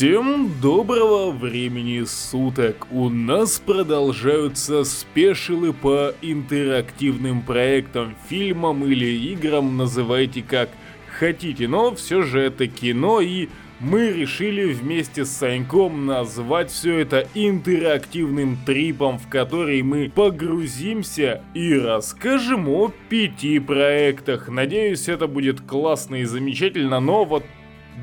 Всем доброго времени суток! У нас продолжаются спешилы по интерактивным проектам, фильмам или играм, называйте как хотите, но все же это кино и мы решили вместе с Саньком назвать все это интерактивным трипом, в который мы погрузимся и расскажем о пяти проектах. Надеюсь, это будет классно и замечательно, но вот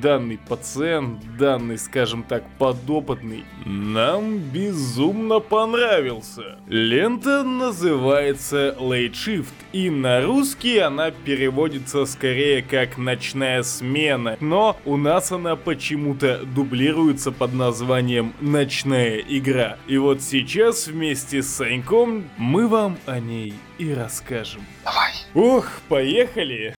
данный пациент, данный, скажем так, подопытный, нам безумно понравился. Лента называется Late Shift, и на русский она переводится скорее как «Ночная смена», но у нас она почему-то дублируется под названием «Ночная игра». И вот сейчас вместе с Саньком мы вам о ней и расскажем. Давай. Ух, поехали!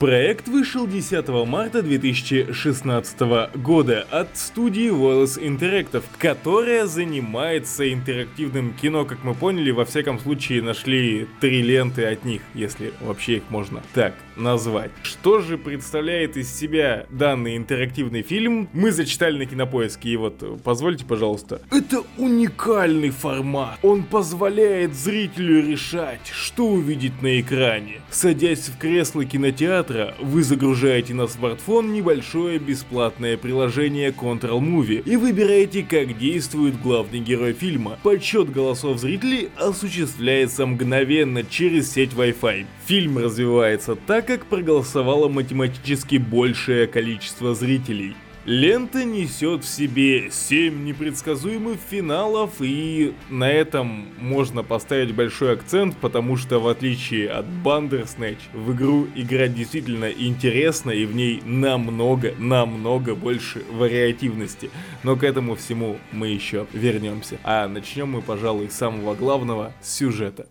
Проект вышел 10 марта 2016 года от студии Wallace Interactive, которая занимается интерактивным кино, как мы поняли, во всяком случае нашли три ленты от них, если вообще их можно. Так назвать. Что же представляет из себя данный интерактивный фильм, мы зачитали на кинопоиске, и вот позвольте, пожалуйста. Это уникальный формат. Он позволяет зрителю решать, что увидеть на экране. Садясь в кресло кинотеатра, вы загружаете на смартфон небольшое бесплатное приложение Control Movie и выбираете, как действует главный герой фильма. Подсчет голосов зрителей осуществляется мгновенно через сеть Wi-Fi. Фильм развивается так, как проголосовало математически большее количество зрителей. Лента несет в себе 7 непредсказуемых финалов, и на этом можно поставить большой акцент, потому что в отличие от Bandersnatch, в игру играть действительно интересно, и в ней намного, намного больше вариативности. Но к этому всему мы еще вернемся. А начнем мы, пожалуй, с самого главного, сюжета.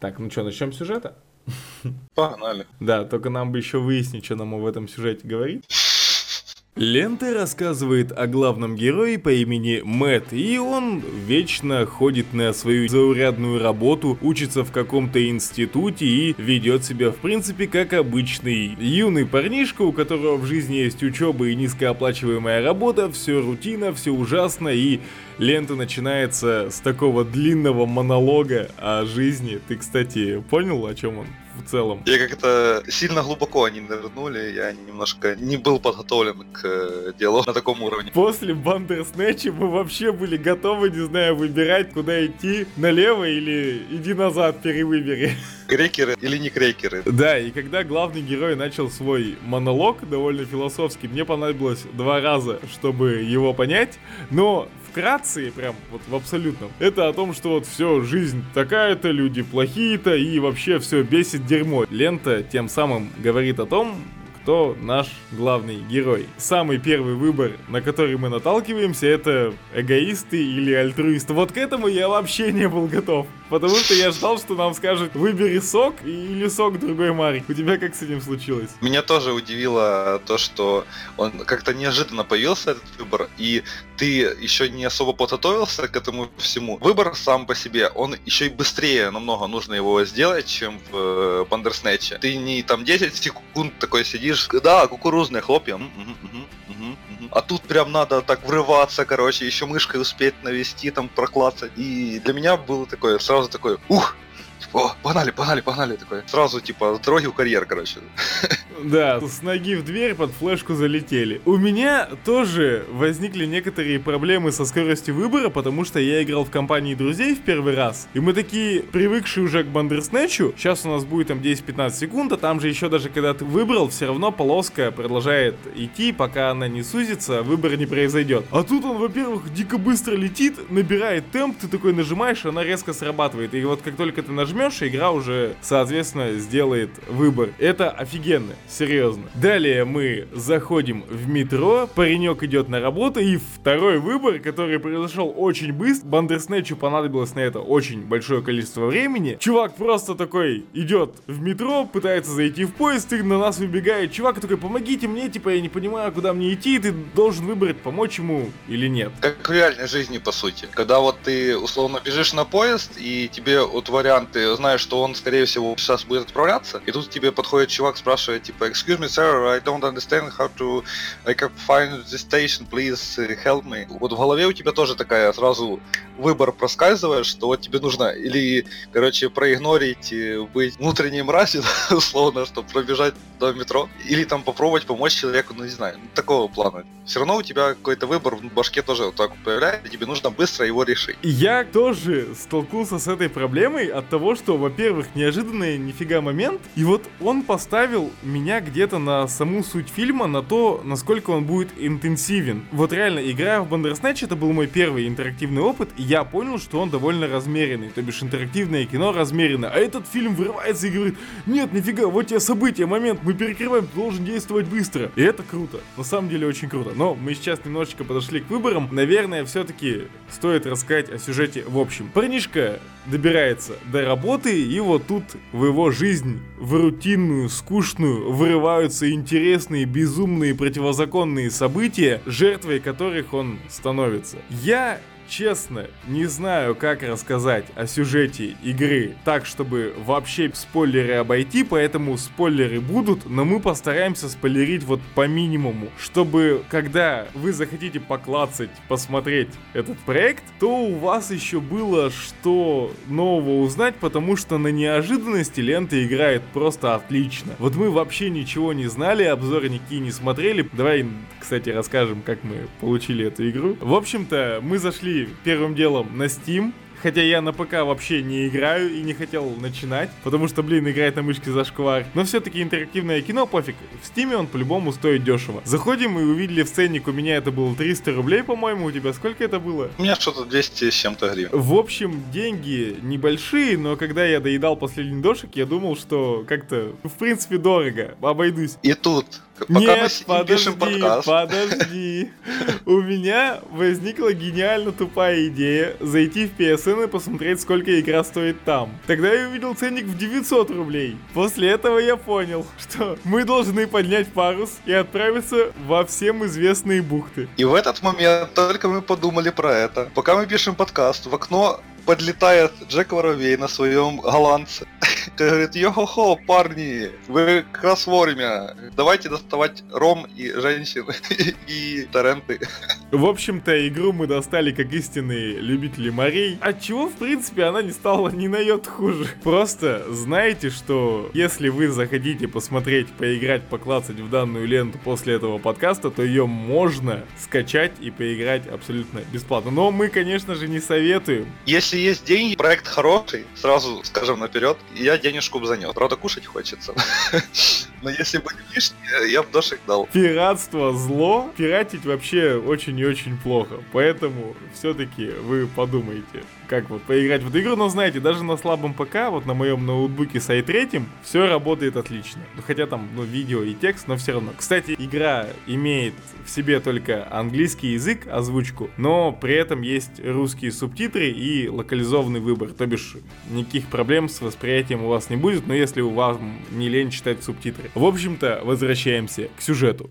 Так, ну что, начнем с сюжета? Погнали. Да, только нам бы еще выяснить, что нам в этом сюжете говорит. Лента рассказывает о главном герое по имени Мэтт, и он вечно ходит на свою заурядную работу, учится в каком-то институте и ведет себя в принципе как обычный юный парнишка, у которого в жизни есть учеба и низкооплачиваемая работа, все рутина, все ужасно, и лента начинается с такого длинного монолога о жизни. Ты, кстати, понял, о чем он? В целом. Я как-то сильно глубоко они нырнули, я немножко не был подготовлен к э, диалогу на таком уровне. После Бандерснэча мы вообще были готовы, не знаю, выбирать, куда идти, налево или иди назад, перевыбери. Крекеры или не крекеры. Да, и когда главный герой начал свой монолог, довольно философский, мне понадобилось два раза, чтобы его понять, но вкратце, прям вот в абсолютном, это о том, что вот все, жизнь такая-то, люди плохие-то, и вообще все бесит дерьмо. Лента тем самым говорит о том, кто наш главный герой. Самый первый выбор, на который мы наталкиваемся, это эгоисты или альтруисты. Вот к этому я вообще не был готов. Потому что я ждал, что нам скажут, выбери сок или сок другой марки. У тебя как с этим случилось? Меня тоже удивило то, что он как-то неожиданно появился, этот выбор, и ты еще не особо подготовился к этому всему. Выбор сам по себе, он еще и быстрее намного нужно его сделать, чем в Бандерснэче. Ты не там 10 секунд такой сидишь, да, кукурузные хлопья, угу, угу, угу. А тут прям надо так врываться, короче, еще мышкой успеть навести, там проклацать. И для меня было такое сразу такой, ух, о, погнали, погнали, погнали, такой. Сразу, типа, дороги в карьер, короче. Да, с ноги в дверь под флешку залетели. У меня тоже возникли некоторые проблемы со скоростью выбора, потому что я играл в компании друзей в первый раз, и мы такие, привыкшие уже к Бандерснэчу, сейчас у нас будет там 10-15 секунд, а там же еще даже когда ты выбрал, все равно полоска продолжает идти, пока она не сузится, выбор не произойдет. А тут он, во-первых, дико быстро летит, набирает темп, ты такой нажимаешь, она резко срабатывает. И вот как только ты нажмешь, игра уже, соответственно, сделает выбор. Это офигенно серьезно. Далее мы заходим в метро, паренек идет на работу, и второй выбор, который произошел очень быстро, Бандерснэчу понадобилось на это очень большое количество времени. Чувак просто такой идет в метро, пытается зайти в поезд, и на нас выбегает чувак такой, помогите мне, типа, я не понимаю, куда мне идти, ты должен выбрать, помочь ему или нет. Как в реальной жизни, по сути. Когда вот ты, условно, бежишь на поезд, и тебе вот варианты ты знаешь, что он, скорее всего, сейчас будет отправляться, и тут тебе подходит чувак, спрашивает, типа, excuse me, sir, I don't understand how to like, find the station, please help me. Вот в голове у тебя тоже такая сразу выбор проскальзывает, что вот тебе нужно или, короче, проигнорить, быть внутренней мразью, условно, чтобы пробежать до метро, или там попробовать помочь человеку, ну не знаю, такого плана. Все равно у тебя какой-то выбор в башке тоже вот так появляется, тебе нужно быстро его решить. Я тоже столкнулся с этой проблемой от того, что, во-первых, неожиданный нифига момент, и вот он поставил меня где-то на саму суть фильма, на то, насколько он будет интенсивен. Вот реально, играя в Bandersnatch, это был мой первый интерактивный опыт, и я понял, что он довольно размеренный, то бишь интерактивное кино размеренно. А этот фильм вырывается и говорит, нет, нифига, вот тебе события, момент, мы перекрываем, ты должен действовать быстро. И это круто, на самом деле очень круто. Но мы сейчас немножечко подошли к выборам. Наверное, все-таки стоит рассказать о сюжете в общем. Парнишка добирается до работы, и вот тут в его жизнь, в рутинную, скучную, вырываются интересные, безумные, противозаконные события, жертвой которых он становится. Я честно, не знаю, как рассказать о сюжете игры так, чтобы вообще спойлеры обойти, поэтому спойлеры будут, но мы постараемся спойлерить вот по минимуму, чтобы когда вы захотите поклацать, посмотреть этот проект, то у вас еще было что нового узнать, потому что на неожиданности лента играет просто отлично. Вот мы вообще ничего не знали, обзоры никакие не смотрели. Давай, кстати, расскажем, как мы получили эту игру. В общем-то, мы зашли первым делом на Steam, Хотя я на ПК вообще не играю и не хотел начинать, потому что, блин, играть на мышке зашквар. Но все-таки интерактивное кино, пофиг. В Стиме он по-любому стоит дешево. Заходим и увидели в ценник, у меня это было 300 рублей, по-моему, у тебя сколько это было? У меня что-то 200 с чем-то гривен. В общем, деньги небольшие, но когда я доедал последний дошек, я думал, что как-то, в принципе, дорого, обойдусь. И тут Пока Нет, подожди, подожди. У меня возникла гениально тупая идея зайти в PSN и посмотреть, сколько игра стоит там. Тогда я увидел ценник в 900 рублей. После этого я понял, что мы должны поднять парус и отправиться во всем известные бухты. И в этот момент только мы подумали про это. Пока мы пишем подкаст, в окно подлетает Джек Воробей на своем голландце. Говорит, йо-хо-хо, парни, вы как раз вовремя. Давайте доставать ром и женщин и торренты. В общем-то, игру мы достали как истинные любители морей, отчего, в принципе, она не стала ни на йод хуже. Просто знаете, что если вы захотите посмотреть, поиграть, поклацать в данную ленту после этого подкаста, то ее можно скачать и поиграть абсолютно бесплатно. Но мы, конечно же, не советуем. Если есть деньги, проект хороший, сразу скажем наперед, я денежку бы занес. Правда, кушать хочется. Но если бы не лишнее, я бы дошек дал. Пиратство зло. Пиратить вообще очень и очень плохо. Поэтому все-таки вы подумайте как вот поиграть в эту игру, но знаете, даже на слабом ПК, вот на моем ноутбуке с i3, все работает отлично. Ну, хотя там, ну, видео и текст, но все равно. Кстати, игра имеет в себе только английский язык, озвучку, но при этом есть русские субтитры и локализованный выбор, то бишь никаких проблем с восприятием у вас не будет, но если у вас не лень читать субтитры. В общем-то, возвращаемся к сюжету.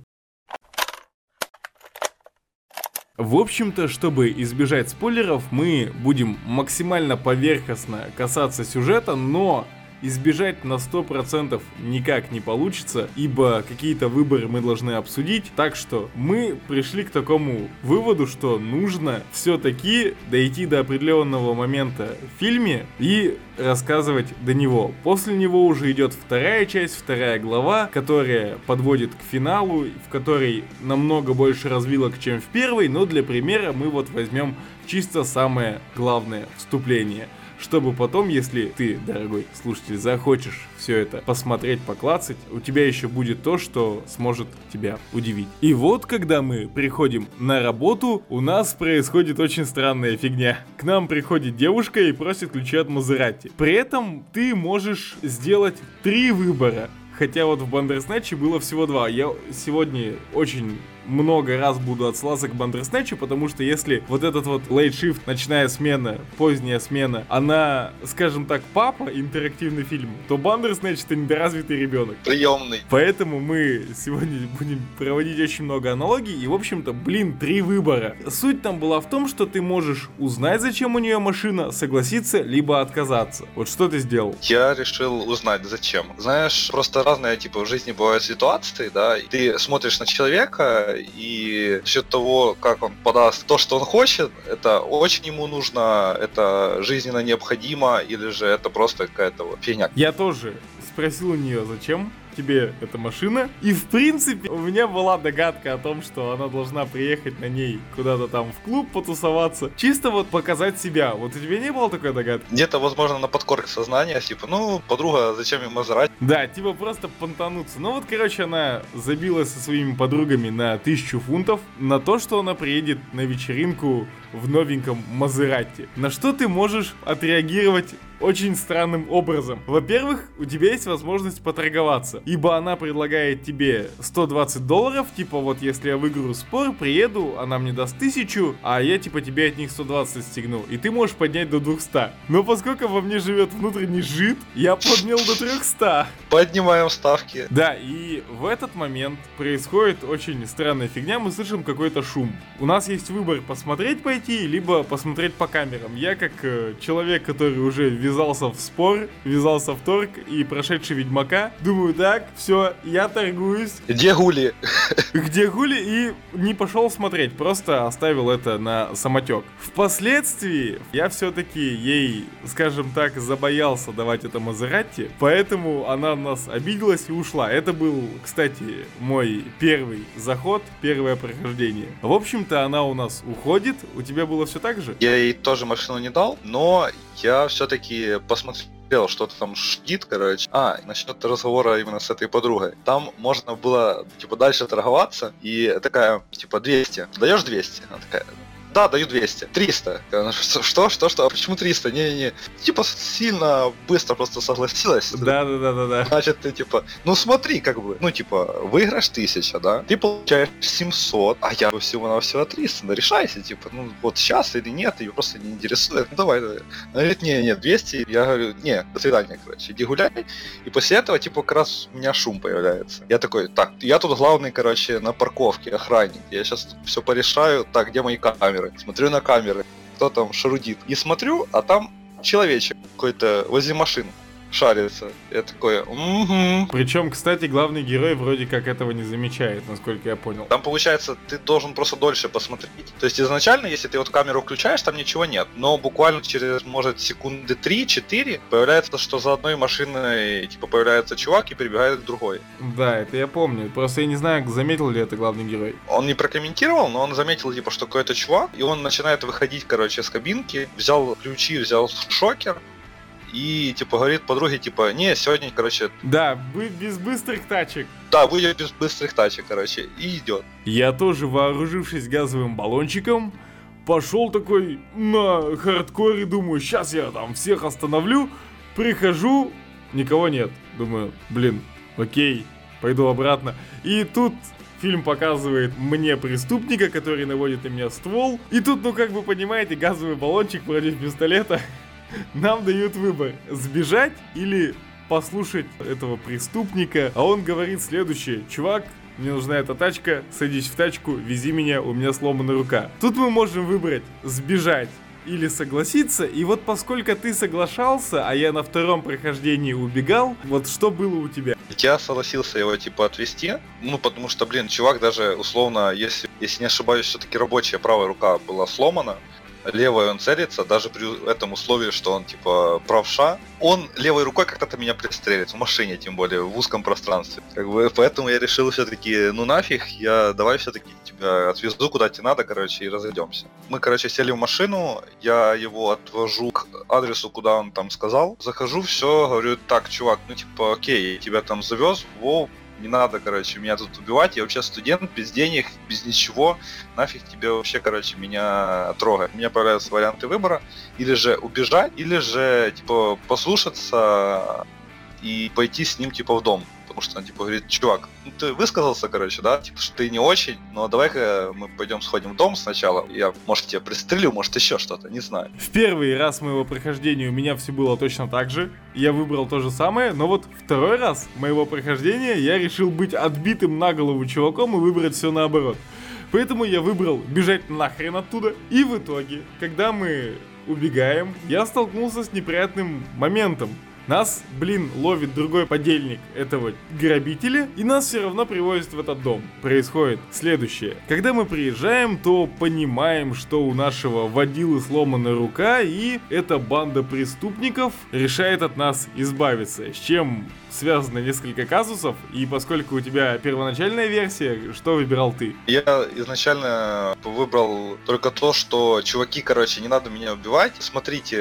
В общем-то, чтобы избежать спойлеров, мы будем максимально поверхностно касаться сюжета, но избежать на 100% никак не получится, ибо какие-то выборы мы должны обсудить. Так что мы пришли к такому выводу, что нужно все-таки дойти до определенного момента в фильме и рассказывать до него. После него уже идет вторая часть, вторая глава, которая подводит к финалу, в которой намного больше развилок, чем в первой, но для примера мы вот возьмем чисто самое главное вступление – чтобы потом, если ты, дорогой слушатель, захочешь все это посмотреть, поклацать, у тебя еще будет то, что сможет тебя удивить. И вот, когда мы приходим на работу, у нас происходит очень странная фигня. К нам приходит девушка и просит ключи от Мазерати. При этом ты можешь сделать три выбора. Хотя вот в Бандерснатче было всего два. Я сегодня очень много раз буду отсылаться к Бандерснэчу, потому что если вот этот вот late shift, ночная смена, поздняя смена, она, скажем так, папа, интерактивный фильм, то Бандерснэч это недоразвитый ребенок. Приемный. Поэтому мы сегодня будем проводить очень много аналогий, и, в общем-то, блин, три выбора. Суть там была в том, что ты можешь узнать, зачем у нее машина, согласиться, либо отказаться. Вот что ты сделал? Я решил узнать, зачем. Знаешь, просто разные, типа, в жизни бывают ситуации, да, и ты смотришь на человека, и счет того, как он подаст то, что он хочет, это очень ему нужно, это жизненно необходимо, или же это просто какая-то вот фигня. Я тоже спросил у нее, зачем тебе эта машина. И в принципе у меня была догадка о том, что она должна приехать на ней куда-то там в клуб потусоваться. Чисто вот показать себя. Вот у тебя не было такой догадки? Где-то, возможно, на подкорке сознания, типа, ну, подруга, зачем ему Мазерати? Да, типа просто понтануться. Ну вот, короче, она забилась со своими подругами на тысячу фунтов на то, что она приедет на вечеринку в новеньком Мазерати. На что ты можешь отреагировать очень странным образом. Во-первых, у тебя есть возможность поторговаться, ибо она предлагает тебе 120 долларов, типа вот если я выиграю спор, приеду, она мне даст 1000, а я типа тебе от них 120 стегну, и ты можешь поднять до 200. Но поскольку во мне живет внутренний жид, я поднял до 300. Поднимаем ставки. Да, и в этот момент происходит очень странная фигня, мы слышим какой-то шум. У нас есть выбор посмотреть пойти, либо посмотреть по камерам. Я как э, человек, который уже ввязался в спор, ввязался в торг и прошедший Ведьмака. Думаю, так, все, я торгуюсь. Где гули? Где гули и не пошел смотреть, просто оставил это на самотек. Впоследствии я все-таки ей, скажем так, забоялся давать это Мазератти, поэтому она нас обиделась и ушла. Это был, кстати, мой первый заход, первое прохождение. В общем-то, она у нас уходит. У тебя было все так же? Я ей тоже машину не дал, но я все-таки посмотрел, что-то там шкит, короче. А, насчет разговора именно с этой подругой. Там можно было, типа, дальше торговаться, и такая, типа, 200. Даешь 200? Она такая, да, даю 200. 300. Что, что, что? А почему 300? Не-не-не. Типа сильно быстро просто согласилась. Да, да, да, да, да. Значит, ты типа, ну смотри, как бы, ну типа, выигрыш 1000, да? Ты получаешь 700, а я всего на всего 300. Ну решайся, типа, ну вот сейчас или нет, ее просто не интересует. Ну давай, давай. Она говорит, не, не, 200. Я говорю, не, до свидания, короче, иди гуляй. И после этого, типа, как раз у меня шум появляется. Я такой, так, я тут главный, короче, на парковке, охранник. Я сейчас все порешаю. Так, где мои камеры? Камеры, смотрю на камеры, кто там шарудит. И смотрю, а там человечек какой-то возле машины шарится. Я такой, угу. Причем, кстати, главный герой вроде как этого не замечает, насколько я понял. Там получается, ты должен просто дольше посмотреть. То есть изначально, если ты вот камеру включаешь, там ничего нет. Но буквально через, может, секунды 3-4 появляется, что за одной машиной, типа, появляется чувак и перебегает к другой. Да, это я помню. Просто я не знаю, заметил ли это главный герой. Он не прокомментировал, но он заметил, типа, что какой-то чувак, и он начинает выходить, короче, с кабинки, взял ключи, взял шокер, и, типа, говорит подруге, типа, не, сегодня, короче... Да, без быстрых тачек. Да, выйдет без быстрых тачек, короче, и идет. Я тоже, вооружившись газовым баллончиком, пошел такой на хардкоре, думаю, сейчас я там всех остановлю, прихожу, никого нет. Думаю, блин, окей, пойду обратно. И тут Фильм показывает мне преступника, который наводит на меня ствол. И тут, ну как вы понимаете, газовый баллончик против пистолета нам дают выбор, сбежать или послушать этого преступника, а он говорит следующее. Чувак, мне нужна эта тачка, садись в тачку, вези меня, у меня сломана рука. Тут мы можем выбрать сбежать или согласиться, и вот поскольку ты соглашался, а я на втором прохождении убегал, вот что было у тебя? Я согласился его типа отвезти, ну потому что, блин, чувак даже условно, если, если не ошибаюсь, все-таки рабочая правая рука была сломана, левой он целится, даже при этом условии, что он типа правша, он левой рукой как-то меня пристрелит, в машине тем более, в узком пространстве. Как бы, поэтому я решил все-таки, ну нафиг, я давай все-таки тебя отвезу куда тебе надо, короче, и разойдемся. Мы, короче, сели в машину, я его отвожу к адресу, куда он там сказал, захожу, все, говорю, так, чувак, ну типа, окей, я тебя там завез, во, не надо, короче, меня тут убивать, я вообще студент, без денег, без ничего, нафиг тебе вообще, короче, меня трогать. Меня появляются варианты выбора, или же убежать, или же, типа, послушаться и пойти с ним, типа, в дом. Потому что он, типа, говорит, чувак, ну ты высказался, короче, да, типа, что ты не очень, но давай-ка мы пойдем сходим в дом сначала, я, может, тебя пристрелю, может, еще что-то, не знаю. В первый раз моего прохождения у меня все было точно так же, я выбрал то же самое, но вот второй раз моего прохождения я решил быть отбитым на голову чуваком и выбрать все наоборот. Поэтому я выбрал бежать нахрен оттуда. И в итоге, когда мы убегаем, я столкнулся с неприятным моментом. Нас, блин, ловит другой подельник этого грабителя, и нас все равно привозят в этот дом. Происходит следующее. Когда мы приезжаем, то понимаем, что у нашего водилы сломана рука, и эта банда преступников решает от нас избавиться. С чем связано несколько казусов, и поскольку у тебя первоначальная версия, что выбирал ты? Я изначально выбрал только то, что чуваки, короче, не надо меня убивать. Смотрите,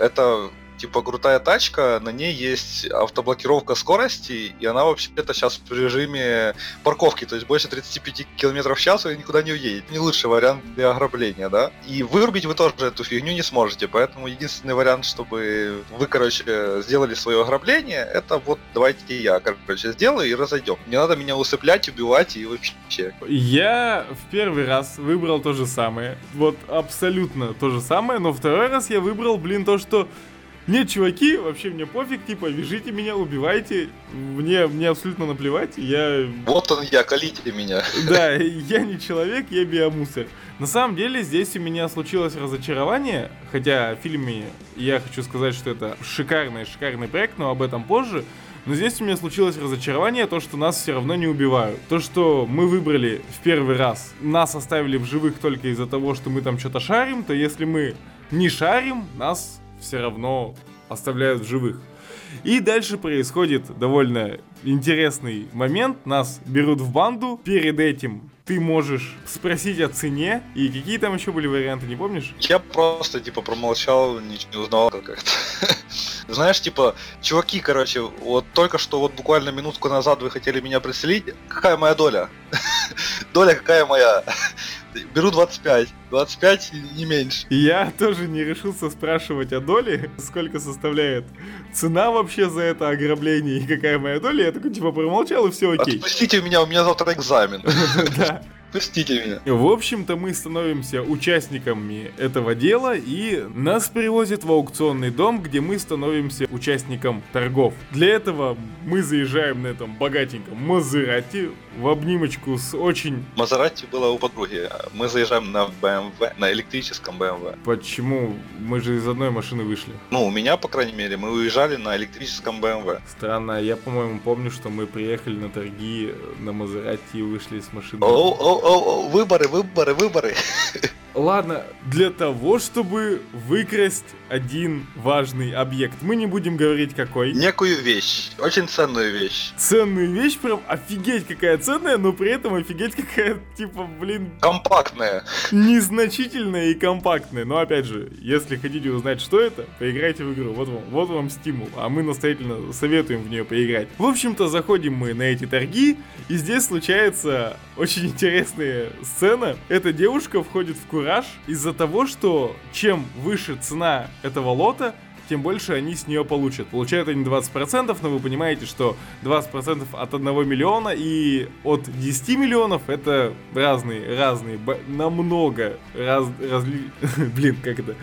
это типа крутая тачка, на ней есть автоблокировка скорости, и она вообще-то сейчас в режиме парковки, то есть больше 35 км в час и никуда не уедет. Не лучший вариант для ограбления, да? И вырубить вы тоже эту фигню не сможете, поэтому единственный вариант, чтобы вы, короче, сделали свое ограбление, это вот давайте я, короче, сделаю и разойдем. Не надо меня усыплять, убивать и вообще. Я в первый раз выбрал то же самое, вот абсолютно то же самое, но второй раз я выбрал, блин, то, что нет, чуваки, вообще мне пофиг, типа, вяжите меня, убивайте, мне, мне абсолютно наплевать, я... Вот он я, колите меня. Да, я не человек, я биомусор. На самом деле, здесь у меня случилось разочарование, хотя в фильме я хочу сказать, что это шикарный, шикарный проект, но об этом позже. Но здесь у меня случилось разочарование, то, что нас все равно не убивают. То, что мы выбрали в первый раз, нас оставили в живых только из-за того, что мы там что-то шарим, то если мы не шарим, нас все равно оставляют в живых. И дальше происходит довольно интересный момент. Нас берут в банду. Перед этим ты можешь спросить о цене. И какие там еще были варианты, не помнишь? Я просто, типа, промолчал, ничего не узнал как-то. Знаешь, типа, чуваки, короче, вот только что, вот буквально минутку назад вы хотели меня преселить. Какая моя доля? доля какая моя? Беру 25. 25 и не меньше. Я тоже не решился спрашивать о доле, сколько составляет цена вообще за это ограбление и какая моя доля. Я такой типа промолчал и все окей. Отпустите меня, у меня завтра экзамен. Да. Простите меня. В общем-то, мы становимся участниками этого дела, и нас привозят в аукционный дом, где мы становимся участником торгов. Для этого мы заезжаем на этом богатеньком Мазерати в обнимочку с очень... Мазерати было у подруги. Мы заезжаем на BMW, на электрическом BMW. Почему? Мы же из одной машины вышли. Ну, у меня, по крайней мере, мы уезжали на электрическом BMW. Странно, я, по-моему, помню, что мы приехали на торги на Мазерати и вышли с машины. О, о, о, выборы, выборы, выборы. Ладно, для того, чтобы выкрасть один важный объект. Мы не будем говорить какой. Некую вещь. Очень ценную вещь. Ценную вещь, прям офигеть какая ценная, но при этом офигеть какая, типа, блин... Компактная. Незначительная и компактная. Но опять же, если хотите узнать, что это, поиграйте в игру. Вот вам, вот вам стимул. А мы настоятельно советуем в нее поиграть. В общем-то, заходим мы на эти торги, и здесь случается очень интересная сцена. Эта девушка входит в кураж из-за того, что чем выше цена этого лота, тем больше они с нее получат. Получают они 20%, но вы понимаете, что 20% от 1 миллиона и от 10 миллионов это разные, разные, намного раз, разли... Блин, как это?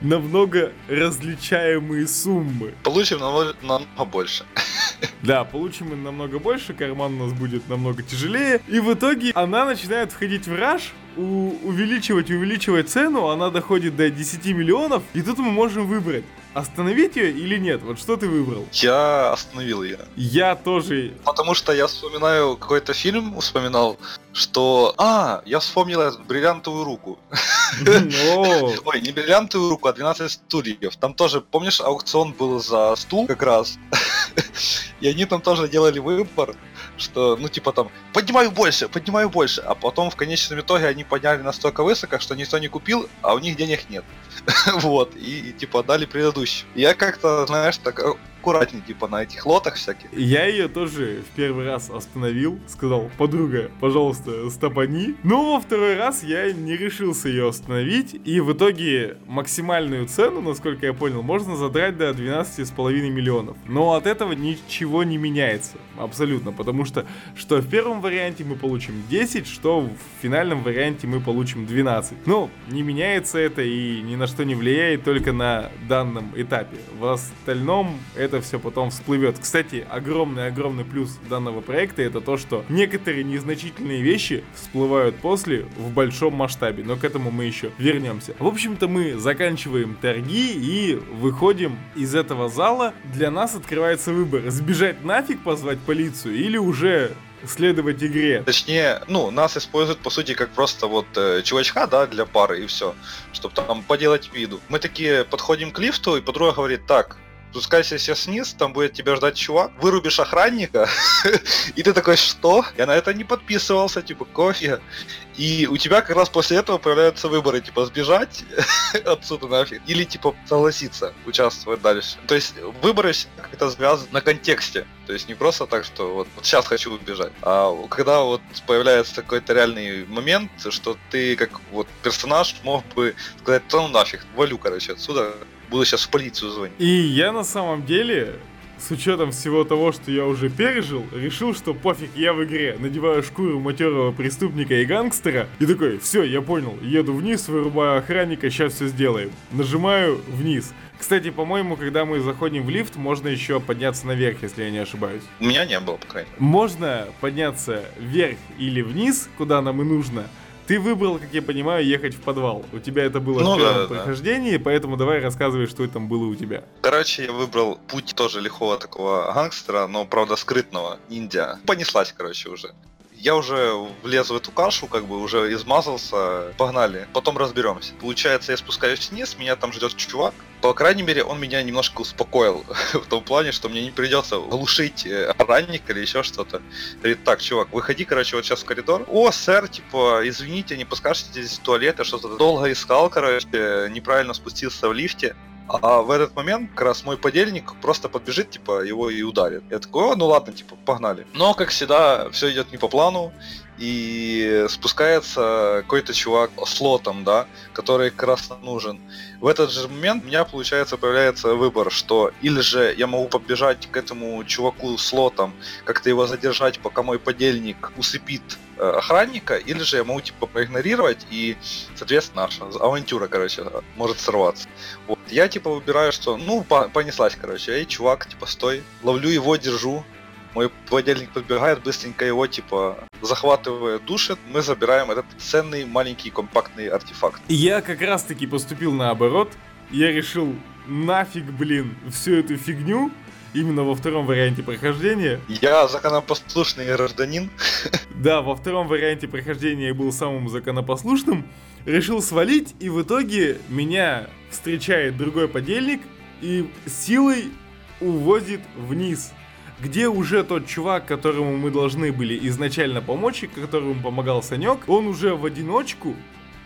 Намного различаемые суммы. Получим намного, намного больше. Да, получим мы намного больше, карман у нас будет намного тяжелее. И в итоге она начинает входить в раж, у- увеличивать, увеличивать цену, она доходит до 10 миллионов, и тут мы можем выбрать, остановить ее или нет. Вот что ты выбрал? Я остановил ее. Я тоже. Потому что я вспоминаю какой-то фильм, вспоминал, что... А, я вспомнил эту бриллиантовую руку. Ой, не бриллиантовую руку, а 12 стульев. Там тоже, помнишь, аукцион был за стул как раз? И они там тоже делали выбор, что, ну, типа там, поднимаю больше, поднимаю больше, а потом в конечном итоге они подняли настолько высоко, что никто не купил, а у них денег нет. вот, и, и типа дали предыдущий. Я как-то, знаешь, так аккуратней, типа, на этих лотах всяких. Я ее тоже в первый раз остановил, сказал, подруга, пожалуйста, стопани. Но во второй раз я не решился ее остановить, и в итоге максимальную цену, насколько я понял, можно задрать до 12,5 миллионов. Но от этого ничего не меняется, абсолютно, потому что что в первом варианте мы получим 10, что в финальном варианте мы получим 12. Ну, не меняется это и ни на что не влияет только на данном этапе. В остальном это все потом всплывет. Кстати, огромный-огромный плюс данного проекта это то, что некоторые незначительные вещи всплывают после в большом масштабе, но к этому мы еще вернемся. В общем-то, мы заканчиваем торги и выходим из этого зала. Для нас открывается выбор, сбежать нафиг, позвать полицию или уже следовать игре. Точнее, ну, нас используют, по сути, как просто вот э, чувачка, да, для пары и все, чтобы там поделать виду. Мы такие подходим к лифту, и подруга говорит, так, спускайся сейчас вниз, там будет тебя ждать чувак, вырубишь охранника, и ты такой, что? Я на это не подписывался, типа, кофе. И у тебя как раз после этого появляются выборы, типа, сбежать отсюда нафиг, или, типа, согласиться участвовать дальше. То есть выборы как-то связаны на контексте. То есть не просто так, что вот, вот сейчас хочу убежать, а когда вот появляется какой-то реальный момент, что ты как вот персонаж мог бы сказать, ну нафиг, валю, короче, отсюда, буду сейчас в полицию звонить. И я на самом деле с учетом всего того, что я уже пережил, решил, что пофиг, я в игре. Надеваю шкуру матерого преступника и гангстера. И такой, все, я понял, еду вниз, вырубаю охранника, сейчас все сделаем. Нажимаю вниз. Кстати, по-моему, когда мы заходим в лифт, можно еще подняться наверх, если я не ошибаюсь. У меня не было, по крайней мере. Можно подняться вверх или вниз, куда нам и нужно. Ты выбрал, как я понимаю, ехать в подвал. У тебя это было ну, в первом да, прохождении, да. поэтому давай рассказывай, что там было у тебя. Короче, я выбрал путь тоже лихого такого гангстера, но, правда, скрытного, ниндзя. Понеслась, короче, уже я уже влез в эту кашу, как бы уже измазался, погнали, потом разберемся. Получается, я спускаюсь вниз, меня там ждет чувак. По крайней мере, он меня немножко успокоил в том плане, что мне не придется глушить э, ранник или еще что-то. Говорит, так, чувак, выходи, короче, вот сейчас в коридор. О, сэр, типа, извините, не подскажете здесь туалет, я что-то долго искал, короче, неправильно спустился в лифте. А в этот момент как раз мой подельник просто подбежит, типа, его и ударит. Я такой, ну ладно, типа, погнали. Но, как всегда, все идет не по плану, и спускается какой-то чувак с лотом, да, который как раз нужен. В этот же момент у меня, получается, появляется выбор, что или же я могу побежать к этому чуваку с лотом, как-то его задержать, пока мой подельник усыпит э, охранника, или же я могу, типа, проигнорировать, и, соответственно, наша авантюра, короче, может сорваться. Вот. Я, типа, выбираю, что, ну, понеслась, короче, эй, чувак, типа, стой, ловлю его, держу, мой подельник подбегает, быстренько его, типа, захватывая душит, мы забираем этот ценный маленький компактный артефакт. Я как раз таки поступил наоборот. Я решил, нафиг, блин, всю эту фигню, именно во втором варианте прохождения. Я законопослушный гражданин. Да, во втором варианте прохождения я был самым законопослушным. Решил свалить, и в итоге меня встречает другой подельник и силой увозит вниз где уже тот чувак, которому мы должны были изначально помочь, и которому помогал Санек, он уже в одиночку,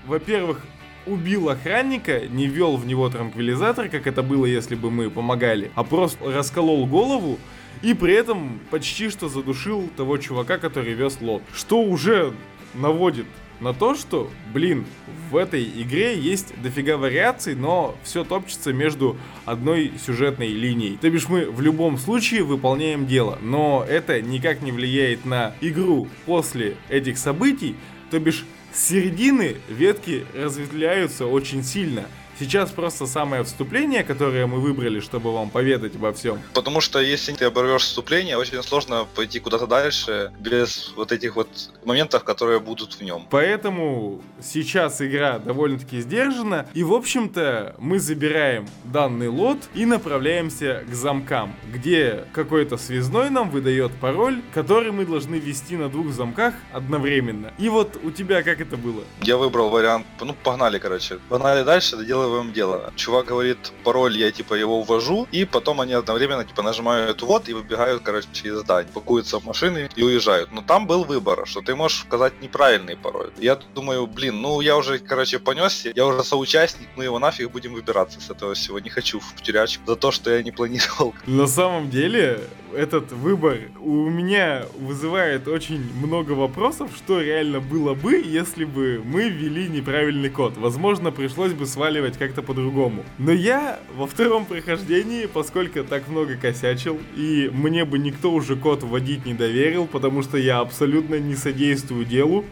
во-первых, убил охранника, не вел в него транквилизатор, как это было, если бы мы помогали, а просто расколол голову, и при этом почти что задушил того чувака, который вез лот. Что уже наводит на то, что, блин, в этой игре есть дофига вариаций, но все топчется между одной сюжетной линией. То бишь мы в любом случае выполняем дело, но это никак не влияет на игру после этих событий, то бишь с середины ветки разветвляются очень сильно. Сейчас просто самое вступление, которое мы выбрали, чтобы вам поведать обо всем. Потому что если ты оборвешь вступление, очень сложно пойти куда-то дальше без вот этих вот моментов, которые будут в нем. Поэтому сейчас игра довольно-таки сдержана. И, в общем-то, мы забираем данный лот и направляемся к замкам, где какой-то связной нам выдает пароль, который мы должны ввести на двух замках одновременно. И вот у тебя как это было? Я выбрал вариант, ну, погнали, короче. Погнали дальше, доделаем рассказываем дело. Чувак говорит пароль, я типа его ввожу, и потом они одновременно типа нажимают вот и выбегают, короче, из здания, пакуются в машины и уезжают. Но там был выбор, что ты можешь сказать неправильный пароль. Я думаю, блин, ну я уже, короче, понесся, я уже соучастник, ну его нафиг будем выбираться с этого всего. Не хочу в тюрячку за то, что я не планировал. На самом деле, этот выбор у меня вызывает очень много вопросов, что реально было бы, если бы мы ввели неправильный код. Возможно, пришлось бы сваливать как-то по-другому. Но я во втором прохождении, поскольку так много косячил, и мне бы никто уже код вводить не доверил, потому что я абсолютно не содействую делу,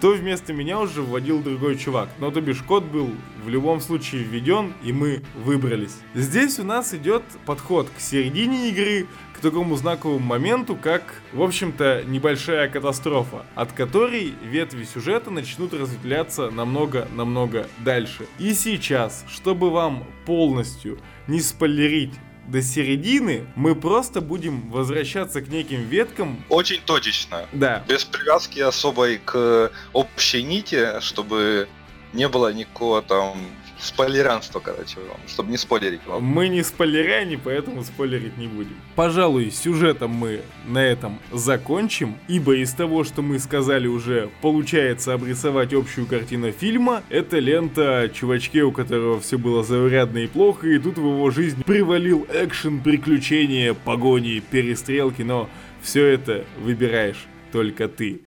то вместо меня уже вводил другой чувак. Но то бишь код был в любом случае введен, и мы выбрались. Здесь у нас идет подход к середине игры, такому знаковому моменту, как, в общем-то, небольшая катастрофа, от которой ветви сюжета начнут разветвляться намного-намного дальше. И сейчас, чтобы вам полностью не спойлерить до середины мы просто будем возвращаться к неким веткам. Очень точечно. Да. Без привязки особой к общей нити, чтобы не было никакого там спойлеранство, короче, вам, чтобы не спойлерить вам. Мы не спойлеряне, поэтому спойлерить не будем. Пожалуй, сюжетом мы на этом закончим, ибо из того, что мы сказали уже, получается обрисовать общую картину фильма. Это лента о чувачке, у которого все было заурядно и плохо, и тут в его жизнь привалил экшен, приключения, погони, перестрелки, но все это выбираешь только ты.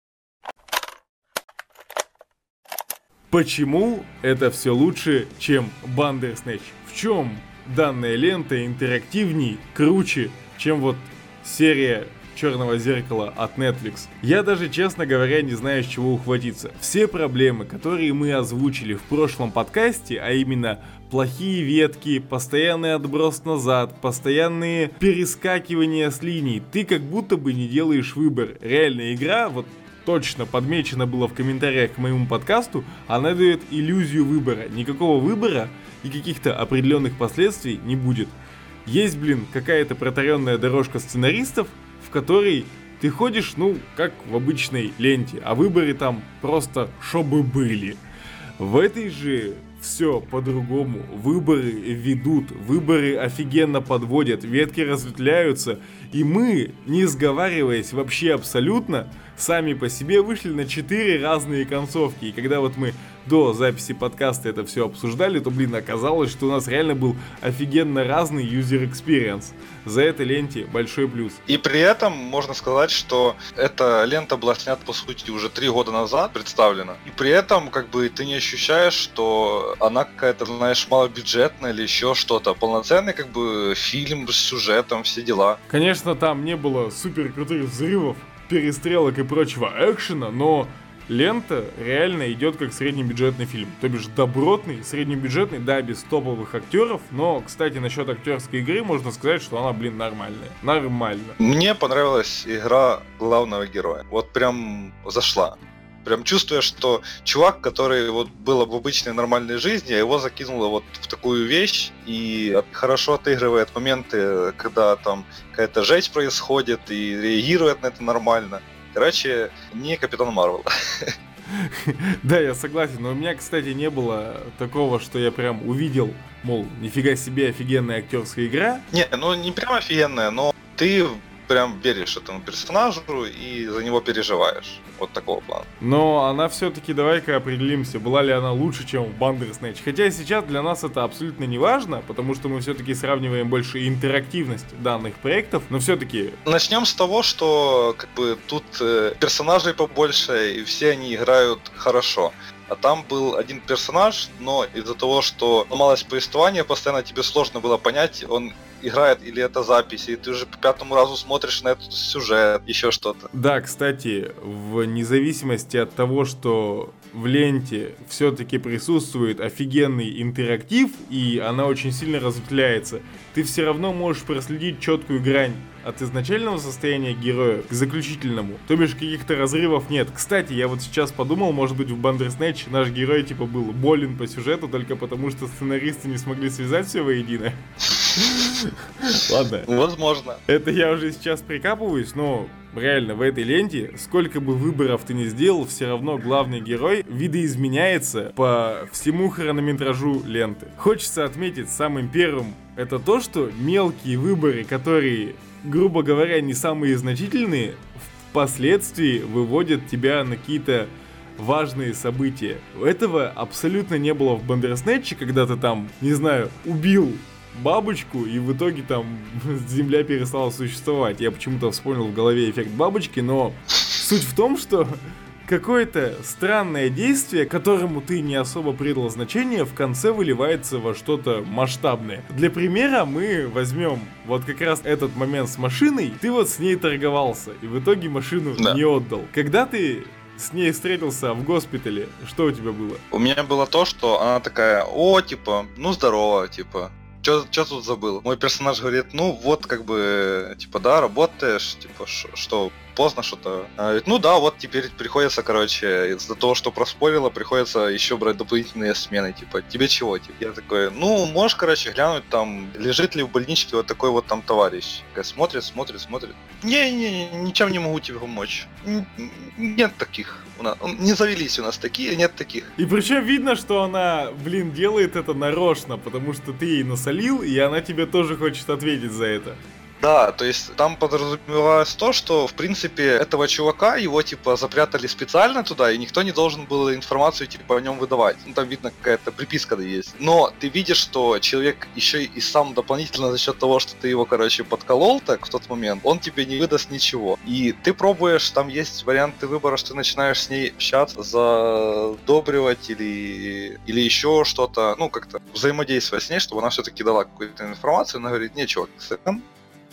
Почему это все лучше, чем Бандерснэч? В чем данная лента интерактивней, круче, чем вот серия Черного зеркала от Netflix. Я даже, честно говоря, не знаю, с чего ухватиться. Все проблемы, которые мы озвучили в прошлом подкасте, а именно плохие ветки, постоянный отброс назад, постоянные перескакивания с линий, ты как будто бы не делаешь выбор. Реальная игра, вот точно подмечено было в комментариях к моему подкасту, она дает иллюзию выбора. Никакого выбора и каких-то определенных последствий не будет. Есть, блин, какая-то протаренная дорожка сценаристов, в которой ты ходишь, ну, как в обычной ленте, а выборы там просто чтобы были. В этой же все по-другому. Выборы ведут, выборы офигенно подводят, ветки разветвляются, и мы, не сговариваясь вообще абсолютно, сами по себе вышли на четыре разные концовки. И когда вот мы до записи подкаста это все обсуждали, то, блин, оказалось, что у нас реально был офигенно разный user experience. За это ленте большой плюс. И при этом можно сказать, что эта лента была снята, по сути, уже три года назад, представлена. И при этом, как бы, ты не ощущаешь, что она какая-то, знаешь, малобюджетная или еще что-то. Полноценный, как бы, фильм с сюжетом, все дела. Конечно, там не было супер крутых взрывов, перестрелок и прочего экшена, но лента реально идет как среднебюджетный фильм. То бишь добротный, среднебюджетный, да, без топовых актеров, но, кстати, насчет актерской игры можно сказать, что она, блин, нормальная. Нормально. Мне понравилась игра главного героя. Вот прям зашла. Прям чувствуя, что чувак, который вот был в обычной нормальной жизни, а его закинуло вот в такую вещь и хорошо отыгрывает моменты, когда там какая-то жесть происходит и реагирует на это нормально. Короче, не Капитан Марвел. Да, я согласен, но у меня, кстати, не было такого, что я прям увидел, мол, нифига себе офигенная актерская игра. Не, ну не прям офигенная, но ты прям веришь этому персонажу и за него переживаешь. Вот такого плана. Но она все-таки, давай-ка определимся, была ли она лучше, чем в Bandersnatch. Хотя сейчас для нас это абсолютно не важно, потому что мы все-таки сравниваем больше интерактивность данных проектов, но все-таки... Начнем с того, что как бы тут э, персонажей побольше, и все они играют хорошо. А там был один персонаж, но из-за того, что ломалось повествование, постоянно тебе сложно было понять, он играет или это запись, и ты уже по пятому разу смотришь на этот сюжет, еще что-то. Да, кстати, в независимости от того, что в ленте все-таки присутствует офигенный интерактив, и она очень сильно разветвляется, ты все равно можешь проследить четкую грань от изначального состояния героя к заключительному. То бишь каких-то разрывов нет. Кстати, я вот сейчас подумал, может быть в Бандерснэч наш герой типа был болен по сюжету только потому, что сценаристы не смогли связать все воедино. Ладно. Возможно. Это я уже сейчас прикапываюсь, но реально, в этой ленте, сколько бы выборов ты ни сделал, все равно главный герой видоизменяется по всему хронометражу ленты. Хочется отметить самым первым это то, что мелкие выборы, которые, грубо говоря, не самые значительные, впоследствии выводят тебя на какие-то важные события. Этого абсолютно не было в Бандерснетче, когда ты там, не знаю, убил бабочку, и в итоге там Земля перестала существовать. Я почему-то вспомнил в голове эффект бабочки, но суть в том, что какое-то странное действие, которому ты не особо придал значение, в конце выливается во что-то масштабное. Для примера мы возьмем вот как раз этот момент с машиной, ты вот с ней торговался, и в итоге машину да. не отдал. Когда ты с ней встретился в госпитале, что у тебя было? У меня было то, что она такая, о, типа, ну здорово, типа, что тут забыл? Мой персонаж говорит, ну вот как бы, типа, да, работаешь, типа, что, поздно что-то. А, ну да, вот теперь приходится, короче, из-за того, что проспорило, приходится еще брать дополнительные смены, типа, тебе чего? Типа, я такой, ну, можешь, короче, глянуть там, лежит ли в больничке вот такой вот там товарищ. Такая смотрит, смотрит, смотрит. Не-не, ничем не могу тебе помочь. Нет таких. У нас, не завелись у нас такие, нет таких. И причем видно, что она, блин, делает это нарочно, потому что ты ей насолил, и она тебе тоже хочет ответить за это. Да, то есть там подразумевалось то, что, в принципе, этого чувака, его, типа, запрятали специально туда, и никто не должен был информацию, типа, о нем выдавать. Ну, там видно какая-то приписка да есть. Но ты видишь, что человек еще и сам дополнительно за счет того, что ты его, короче, подколол так в тот момент, он тебе не выдаст ничего. И ты пробуешь, там есть варианты выбора, что ты начинаешь с ней общаться, задобривать или, или еще что-то, ну, как-то взаимодействовать с ней, чтобы она все-таки дала какую-то информацию, она говорит, не, чувак,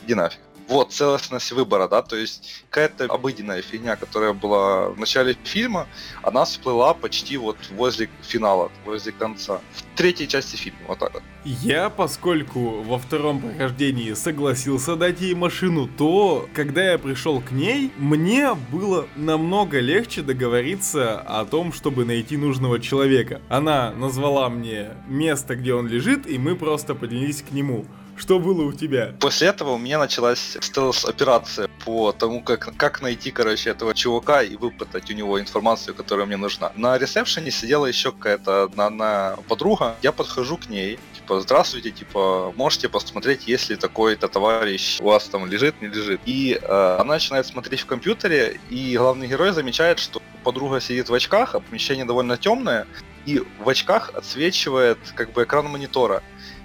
иди нафиг. Вот, целостность выбора, да, то есть какая-то обыденная фигня, которая была в начале фильма, она всплыла почти вот возле финала, возле конца. В третьей части фильма, вот так вот. Я, поскольку во втором прохождении согласился дать ей машину, то, когда я пришел к ней, мне было намного легче договориться о том, чтобы найти нужного человека. Она назвала мне место, где он лежит, и мы просто поднялись к нему. Что было у тебя? После этого у меня началась стелс-операция по тому, как, как найти, короче, этого чувака и выпытать у него информацию, которая мне нужна. На ресепшене сидела еще какая-то одна, одна подруга. Я подхожу к ней, типа, здравствуйте, типа, можете посмотреть, если такой-то товарищ у вас там лежит, не лежит. И э, она начинает смотреть в компьютере, и главный герой замечает, что подруга сидит в очках, а помещение довольно темное, и в очках отсвечивает как бы экран монитора.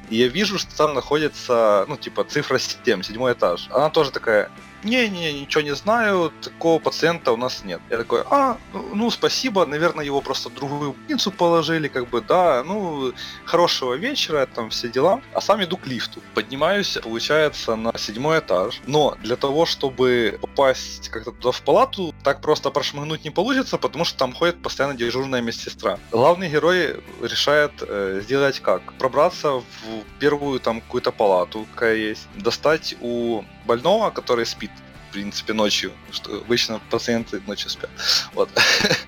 И я вижу, что там находится, ну, типа, цифра 7, седьмой этаж. Она тоже такая, не-не, ничего не знаю, такого пациента у нас нет. Я такой, а, ну, спасибо, наверное, его просто в другую больницу положили, как бы, да, ну, хорошего вечера, там все дела. А сам иду к лифту. Поднимаюсь, получается, на седьмой этаж. Но для того, чтобы попасть как-то туда в палату, так просто прошмыгнуть не получится, потому что там ходит постоянно дежурная медсестра. Главный герой решает э, сделать как? Пробраться в первую там какую-то палату, какая есть, достать у больного, который спит, в принципе, ночью, что обычно пациенты ночью спят. Вот.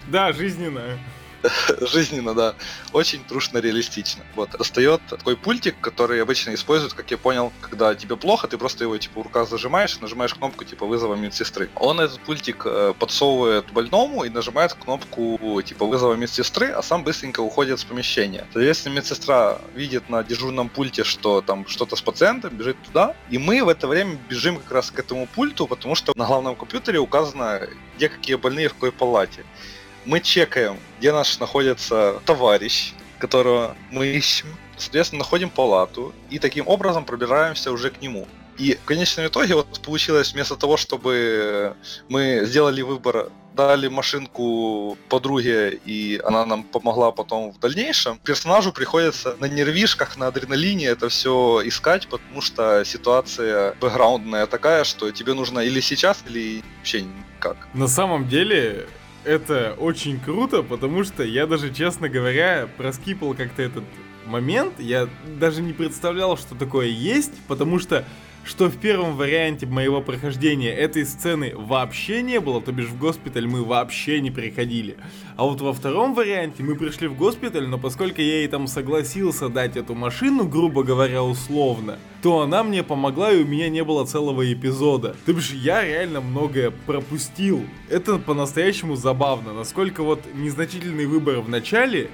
Да, жизненно. жизненно, да. Очень трушно реалистично. Вот. Достает такой пультик, который обычно используют, как я понял, когда тебе плохо, ты просто его типа в руках зажимаешь, нажимаешь кнопку типа вызова медсестры. Он этот пультик э, подсовывает больному и нажимает кнопку типа вызова медсестры, а сам быстренько уходит с помещения. Соответственно, медсестра видит на дежурном пульте, что там что-то с пациентом, бежит туда, и мы в это время бежим как раз к этому пульту, потому что на главном компьютере указано, где какие больные в какой палате мы чекаем, где наш находится товарищ, которого мы ищем, соответственно, находим палату и таким образом пробираемся уже к нему. И в конечном итоге вот получилось вместо того, чтобы мы сделали выбор, дали машинку подруге, и она нам помогла потом в дальнейшем, персонажу приходится на нервишках, на адреналине это все искать, потому что ситуация бэкграундная такая, что тебе нужно или сейчас, или вообще никак. На самом деле, это очень круто, потому что я даже, честно говоря, проскипал как-то этот момент. Я даже не представлял, что такое есть, потому что что в первом варианте моего прохождения этой сцены вообще не было, то бишь в госпиталь мы вообще не приходили. А вот во втором варианте мы пришли в госпиталь, но поскольку я ей там согласился дать эту машину, грубо говоря, условно, то она мне помогла и у меня не было целого эпизода. То бишь я реально многое пропустил. Это по-настоящему забавно, насколько вот незначительный выбор в начале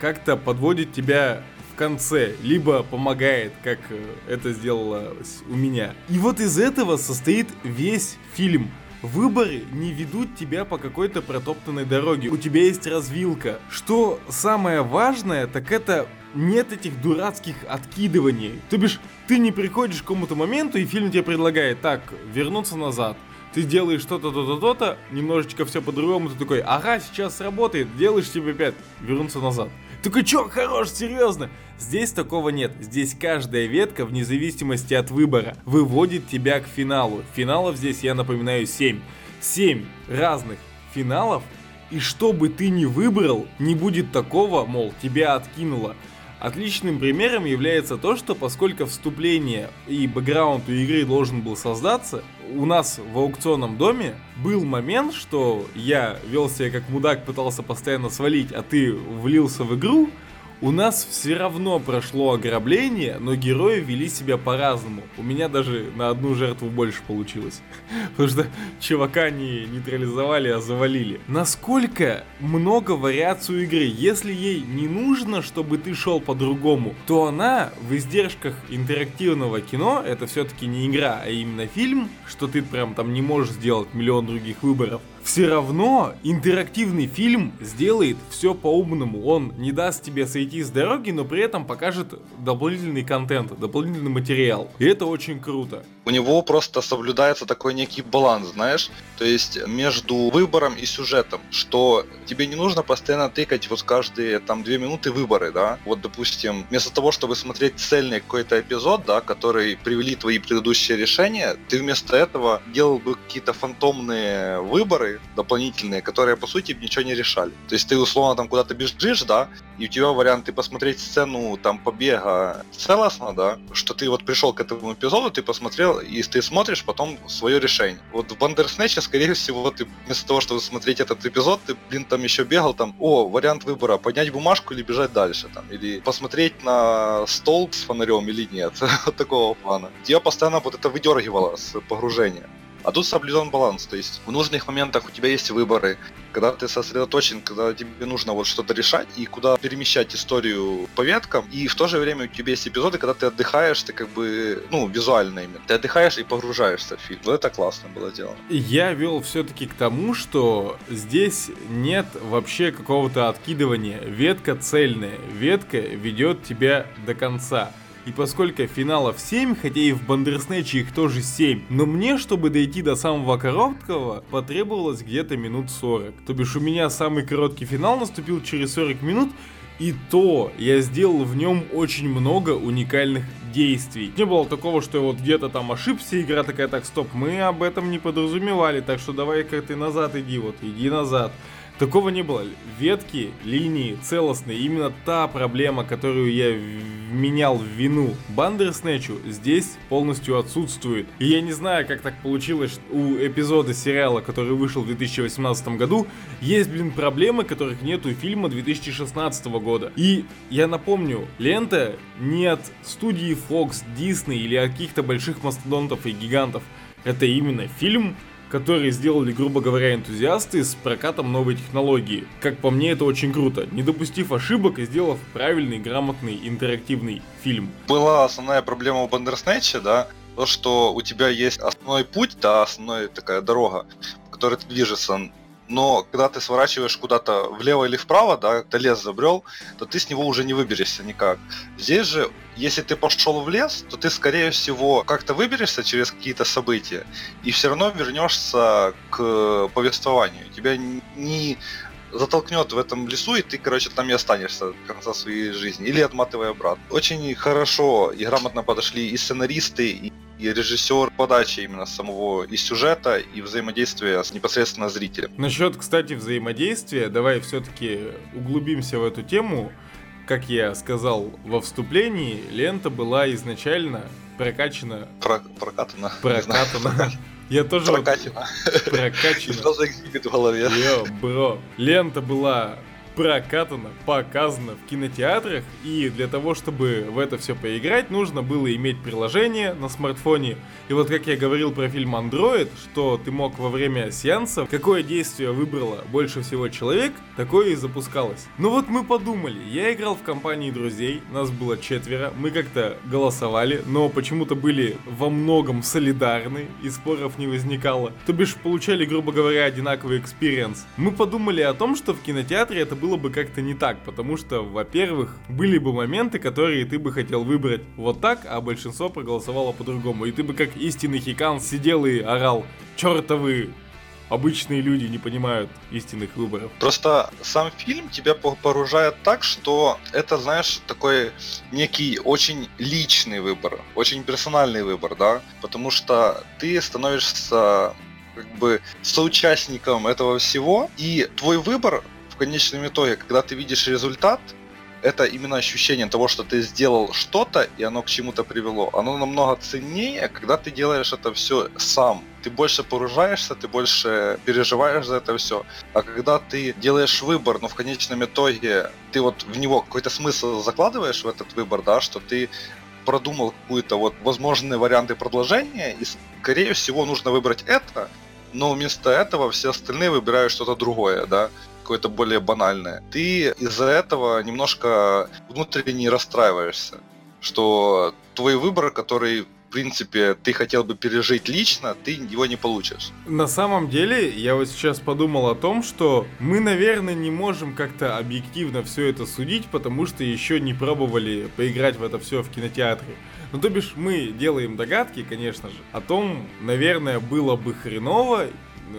как-то подводит тебя конце, либо помогает, как э, это сделала у меня. И вот из этого состоит весь фильм. Выборы не ведут тебя по какой-то протоптанной дороге. У тебя есть развилка. Что самое важное, так это нет этих дурацких откидываний. То бишь, ты не приходишь к какому-то моменту, и фильм тебе предлагает, так, вернуться назад. Ты делаешь что-то, то-то, то-то, немножечко все по-другому, ты такой, ага, сейчас сработает, делаешь себе опять, вернуться назад. Такой, чё, хорош, серьезно? Здесь такого нет. Здесь каждая ветка, вне зависимости от выбора, выводит тебя к финалу. Финалов здесь, я напоминаю, 7. 7 разных финалов, и что бы ты ни выбрал, не будет такого, мол, тебя откинуло. Отличным примером является то, что поскольку вступление и бэкграунд у игры должен был создаться, у нас в аукционном доме был момент, что я вел себя как мудак, пытался постоянно свалить, а ты влился в игру, у нас все равно прошло ограбление, но герои вели себя по-разному. У меня даже на одну жертву больше получилось. Потому что чувака не нейтрализовали, а завалили. Насколько много вариаций у игры. Если ей не нужно, чтобы ты шел по-другому, то она в издержках интерактивного кино, это все-таки не игра, а именно фильм, что ты прям там не можешь сделать миллион других выборов, все равно интерактивный фильм сделает все по-умному. Он не даст тебе сойти с дороги, но при этом покажет дополнительный контент, дополнительный материал. И это очень круто. У него просто соблюдается такой некий баланс, знаешь? То есть между выбором и сюжетом, что тебе не нужно постоянно тыкать вот каждые там две минуты выборы, да? Вот, допустим, вместо того, чтобы смотреть цельный какой-то эпизод, да, который привели твои предыдущие решения, ты вместо этого делал бы какие-то фантомные выборы, дополнительные, которые по сути ничего не решали. То есть ты условно там куда-то бежишь, да, и у тебя варианты посмотреть сцену там побега целостно, да, что ты вот пришел к этому эпизоду, ты посмотрел, и ты смотришь потом свое решение. Вот в Бандерснэче, скорее всего, ты вместо того, чтобы смотреть этот эпизод, ты, блин, там еще бегал, там, о, вариант выбора, поднять бумажку или бежать дальше, там, или посмотреть на стол с фонарем или нет, такого плана. Тебя постоянно вот это выдергивало с погружения. А тут соблюден баланс, то есть в нужных моментах у тебя есть выборы, когда ты сосредоточен, когда тебе нужно вот что-то решать и куда перемещать историю по веткам, и в то же время у тебя есть эпизоды, когда ты отдыхаешь, ты как бы, ну, визуально именно, ты отдыхаешь и погружаешься в фильм. Вот это классно было сделано. Я вел все-таки к тому, что здесь нет вообще какого-то откидывания. Ветка цельная, ветка ведет тебя до конца. И поскольку финалов 7, хотя и в Бандерснэче их тоже 7, но мне, чтобы дойти до самого короткого, потребовалось где-то минут 40. То бишь у меня самый короткий финал наступил через 40 минут, и то я сделал в нем очень много уникальных действий. Не было такого, что я вот где-то там ошибся, игра такая, так, стоп, мы об этом не подразумевали, так что давай-ка ты назад иди, вот, иди назад. Такого не было. Ветки, линии целостные. Именно та проблема, которую я менял в вину Бандерснэчу, здесь полностью отсутствует. И я не знаю, как так получилось у эпизода сериала, который вышел в 2018 году, есть, блин, проблемы, которых нет у фильма 2016 года. И я напомню, лента не от студии Fox, Disney или от каких-то больших мастодонтов и гигантов. Это именно фильм которые сделали, грубо говоря, энтузиасты с прокатом новой технологии. Как по мне, это очень круто, не допустив ошибок и сделав правильный, грамотный, интерактивный фильм. Была основная проблема у Бандерснэча, да, то, что у тебя есть основной путь, да, основная такая дорога, по которой ты движешься, но когда ты сворачиваешь куда-то влево или вправо, да, ты лес забрел, то ты с него уже не выберешься никак. Здесь же, если ты пошел в лес, то ты, скорее всего, как-то выберешься через какие-то события и все равно вернешься к повествованию. Тебя не затолкнет в этом лесу, и ты, короче, там и останешься до конца своей жизни. Или отматывай обратно. Очень хорошо и грамотно подошли и сценаристы, и и режиссер подачи именно самого и сюжета, и взаимодействия с непосредственно зрителем. Насчет, кстати, взаимодействия, давай все-таки углубимся в эту тему. Как я сказал во вступлении, лента была изначально прокачана. Про, прокатана. Прокатана. Я тоже Прокачана. Вот, прокачана. Сразу экзибит в голове. Йо, бро. Лента была прокатано, показано в кинотеатрах, и для того, чтобы в это все поиграть, нужно было иметь приложение на смартфоне. И вот как я говорил про фильм Android, что ты мог во время сеанса, какое действие выбрало больше всего человек, такое и запускалось. Ну вот мы подумали, я играл в компании друзей, нас было четверо, мы как-то голосовали, но почему-то были во многом солидарны, и споров не возникало. То бишь получали, грубо говоря, одинаковый experience. Мы подумали о том, что в кинотеатре это было было бы как-то не так, потому что, во-первых, были бы моменты, которые ты бы хотел выбрать вот так, а большинство проголосовало по-другому. И ты бы как истинный хикан сидел и орал «Чёртовы обычные люди не понимают истинных выборов. Просто сам фильм тебя погружает так, что это, знаешь, такой некий очень личный выбор, очень персональный выбор, да, потому что ты становишься как бы соучастником этого всего, и твой выбор конечном итоге, когда ты видишь результат, это именно ощущение того, что ты сделал что-то, и оно к чему-то привело. Оно намного ценнее, когда ты делаешь это все сам. Ты больше погружаешься, ты больше переживаешь за это все. А когда ты делаешь выбор, но в конечном итоге ты вот в него какой-то смысл закладываешь в этот выбор, да, что ты продумал какую-то вот возможные варианты продолжения, и скорее всего нужно выбрать это, но вместо этого все остальные выбирают что-то другое, да какое-то более банальное, ты из-за этого немножко внутренне расстраиваешься, что твой выбор, который в принципе, ты хотел бы пережить лично, ты его не получишь. На самом деле, я вот сейчас подумал о том, что мы, наверное, не можем как-то объективно все это судить, потому что еще не пробовали поиграть в это все в кинотеатре. Ну, то бишь, мы делаем догадки, конечно же, о том, наверное, было бы хреново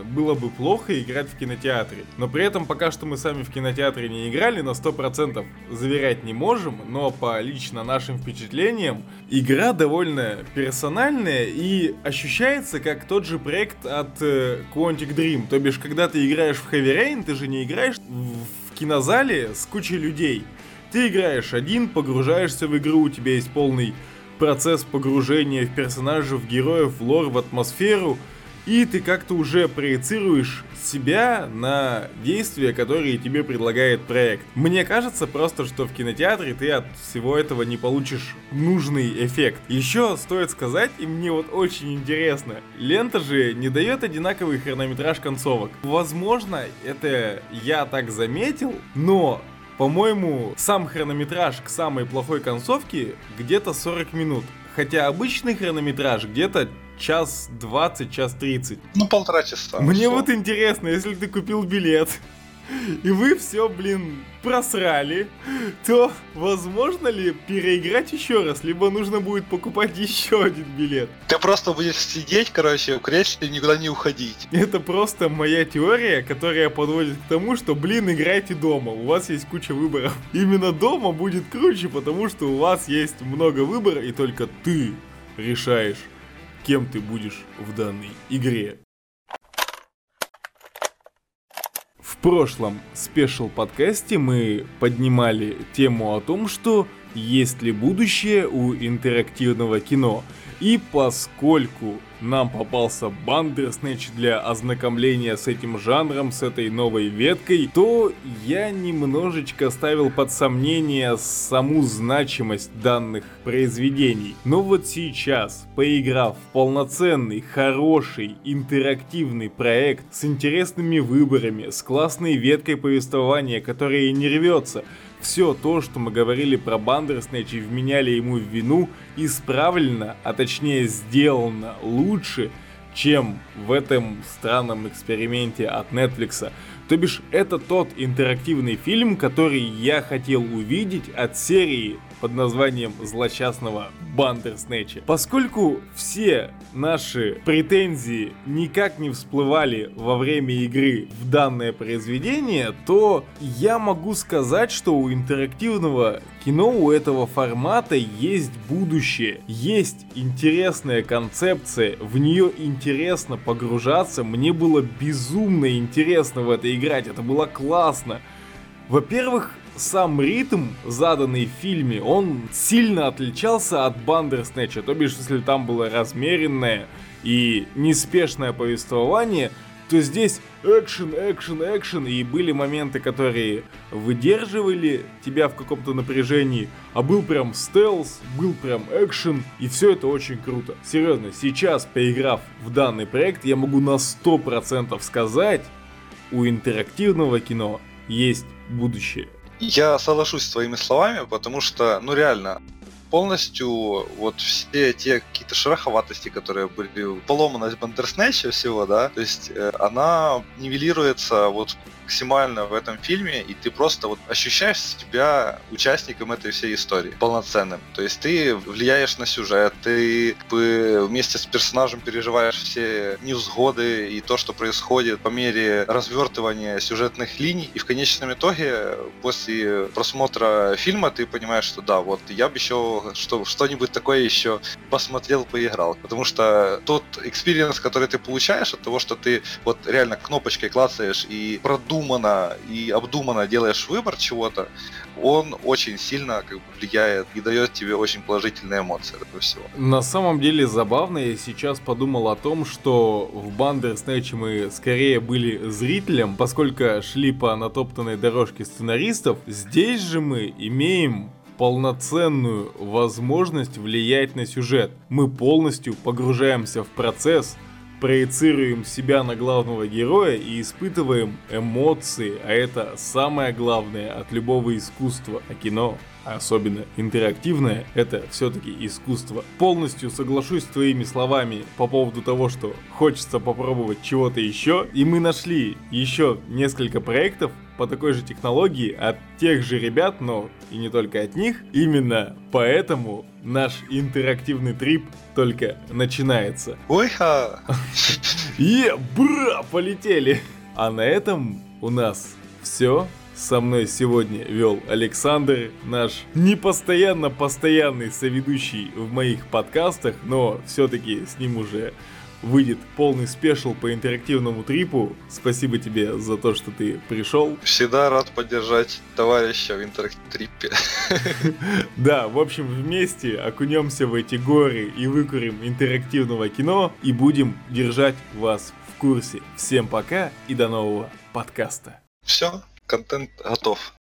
было бы плохо играть в кинотеатре. Но при этом пока что мы сами в кинотеатре не играли, на 100% заверять не можем, но по лично нашим впечатлениям, игра довольно персональная и ощущается как тот же проект от э, Quantic Dream. То бишь, когда ты играешь в Heavy Rain, ты же не играешь в кинозале с кучей людей. Ты играешь один, погружаешься в игру, у тебя есть полный процесс погружения в персонажей, в героев, в лор, в атмосферу – и ты как-то уже проецируешь себя на действия, которые тебе предлагает проект. Мне кажется просто, что в кинотеатре ты от всего этого не получишь нужный эффект. Еще стоит сказать, и мне вот очень интересно, лента же не дает одинаковый хронометраж концовок. Возможно, это я так заметил, но по-моему, сам хронометраж к самой плохой концовке где-то 40 минут. Хотя обычный хронометраж где-то час 20, час 30. Ну, полтора часа. Мне все. вот интересно, если ты купил билет, и вы все, блин, просрали, то возможно ли переиграть еще раз, либо нужно будет покупать еще один билет? Ты просто будешь сидеть, короче, в кресле и никуда не уходить. Это просто моя теория, которая подводит к тому, что, блин, играйте дома, у вас есть куча выборов. Именно дома будет круче, потому что у вас есть много выбора, и только ты решаешь, кем ты будешь в данной игре. В прошлом спешл подкасте мы поднимали тему о том, что есть ли будущее у интерактивного кино. И поскольку нам попался Бандерснэч для ознакомления с этим жанром, с этой новой веткой, то я немножечко ставил под сомнение саму значимость данных произведений. Но вот сейчас, поиграв в полноценный, хороший, интерактивный проект с интересными выборами, с классной веткой повествования, которая не рвется, все то, что мы говорили про Бандерснэч и вменяли ему в вину, исправлено, а точнее сделано лучше, чем в этом странном эксперименте от Netflix. То бишь, это тот интерактивный фильм, который я хотел увидеть от серии под названием злочастного Бандерснэча. Поскольку все наши претензии никак не всплывали во время игры в данное произведение, то я могу сказать, что у интерактивного кино у этого формата есть будущее, есть интересная концепция, в нее интересно погружаться, мне было безумно интересно в это играть, это было классно. Во-первых, сам ритм, заданный в фильме, он сильно отличался от Бандерснэча, то бишь, если там было размеренное и неспешное повествование, то здесь экшен, экшен, экшен, и были моменты, которые выдерживали тебя в каком-то напряжении, а был прям стелс, был прям экшен, и все это очень круто. Серьезно, сейчас, поиграв в данный проект, я могу на 100% сказать, у интерактивного кино есть будущее. Я соглашусь с твоими словами, потому что, ну реально, полностью вот все те какие-то шероховатости, которые были, поломанность Бандерснэча всего, да, то есть э, она нивелируется вот максимально в этом фильме, и ты просто вот ощущаешь себя участником этой всей истории, полноценным. То есть ты влияешь на сюжет, ты бы вместе с персонажем переживаешь все невзгоды и то, что происходит по мере развертывания сюжетных линий, и в конечном итоге после просмотра фильма ты понимаешь, что да, вот я бы еще что, что-нибудь такое еще посмотрел, поиграл. Потому что тот experience, который ты получаешь от того, что ты вот реально кнопочкой клацаешь и продумываешь продуманно и обдуманно делаешь выбор чего-то, он очень сильно как бы, влияет и дает тебе очень положительные эмоции этого всего. На самом деле забавно, я сейчас подумал о том, что в Бандерснэче мы скорее были зрителем, поскольку шли по натоптанной дорожке сценаристов. Здесь же мы имеем полноценную возможность влиять на сюжет. Мы полностью погружаемся в процесс, проецируем себя на главного героя и испытываем эмоции, а это самое главное от любого искусства, а кино особенно интерактивное, это все-таки искусство. Полностью соглашусь с твоими словами по поводу того, что хочется попробовать чего-то еще, и мы нашли еще несколько проектов, по такой же технологии от тех же ребят, но и не только от них. Именно поэтому наш интерактивный трип только начинается. Ой-ха! Е, бра, полетели! А на этом у нас все. Со мной сегодня вел Александр, наш непостоянно постоянный соведущий в моих подкастах, но все-таки с ним уже выйдет полный спешл по интерактивному трипу. Спасибо тебе за то, что ты пришел. Всегда рад поддержать товарища в интерактрипе. Да, в общем, вместе окунемся в эти горы и выкурим интерактивного кино и будем держать вас в курсе. Всем пока и до нового подкаста. Все, контент готов.